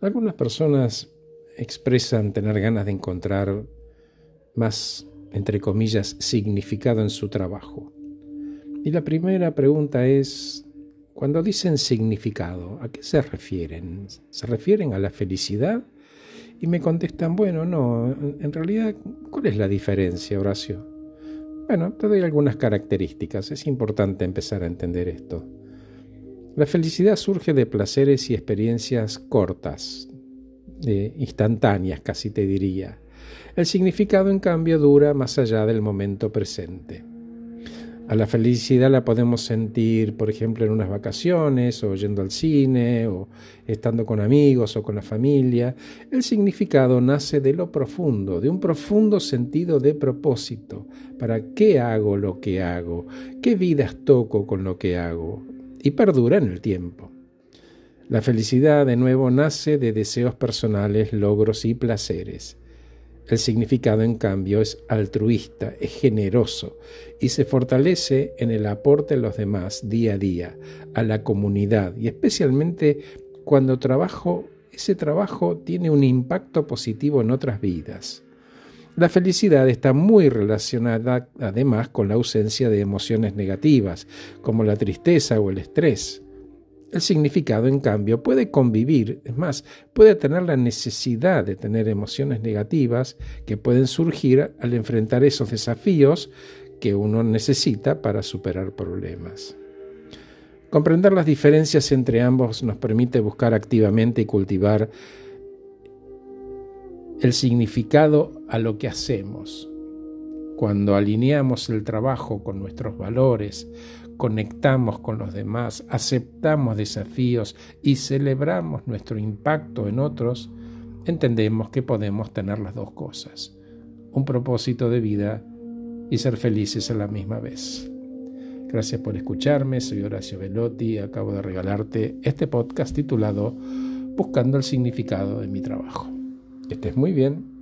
Algunas personas expresan tener ganas de encontrar más, entre comillas, significado en su trabajo. Y la primera pregunta es, cuando dicen significado, ¿a qué se refieren? ¿Se refieren a la felicidad? Y me contestan, bueno, no, en realidad, ¿cuál es la diferencia, Horacio? Bueno, te doy algunas características, es importante empezar a entender esto. La felicidad surge de placeres y experiencias cortas, instantáneas casi te diría. El significado, en cambio, dura más allá del momento presente. A la felicidad la podemos sentir, por ejemplo, en unas vacaciones, o yendo al cine, o estando con amigos o con la familia. El significado nace de lo profundo, de un profundo sentido de propósito. ¿Para qué hago lo que hago? ¿Qué vidas toco con lo que hago? Y perdura en el tiempo. La felicidad, de nuevo, nace de deseos personales, logros y placeres. El significado, en cambio, es altruista, es generoso y se fortalece en el aporte a los demás día a día, a la comunidad y especialmente cuando trabajo, ese trabajo tiene un impacto positivo en otras vidas. La felicidad está muy relacionada además con la ausencia de emociones negativas, como la tristeza o el estrés. El significado, en cambio, puede convivir, es más, puede tener la necesidad de tener emociones negativas que pueden surgir al enfrentar esos desafíos que uno necesita para superar problemas. Comprender las diferencias entre ambos nos permite buscar activamente y cultivar el significado a lo que hacemos. Cuando alineamos el trabajo con nuestros valores, conectamos con los demás, aceptamos desafíos y celebramos nuestro impacto en otros, entendemos que podemos tener las dos cosas, un propósito de vida y ser felices a la misma vez. Gracias por escucharme, soy Horacio Velotti, acabo de regalarte este podcast titulado Buscando el significado de mi trabajo. Estés muy bien.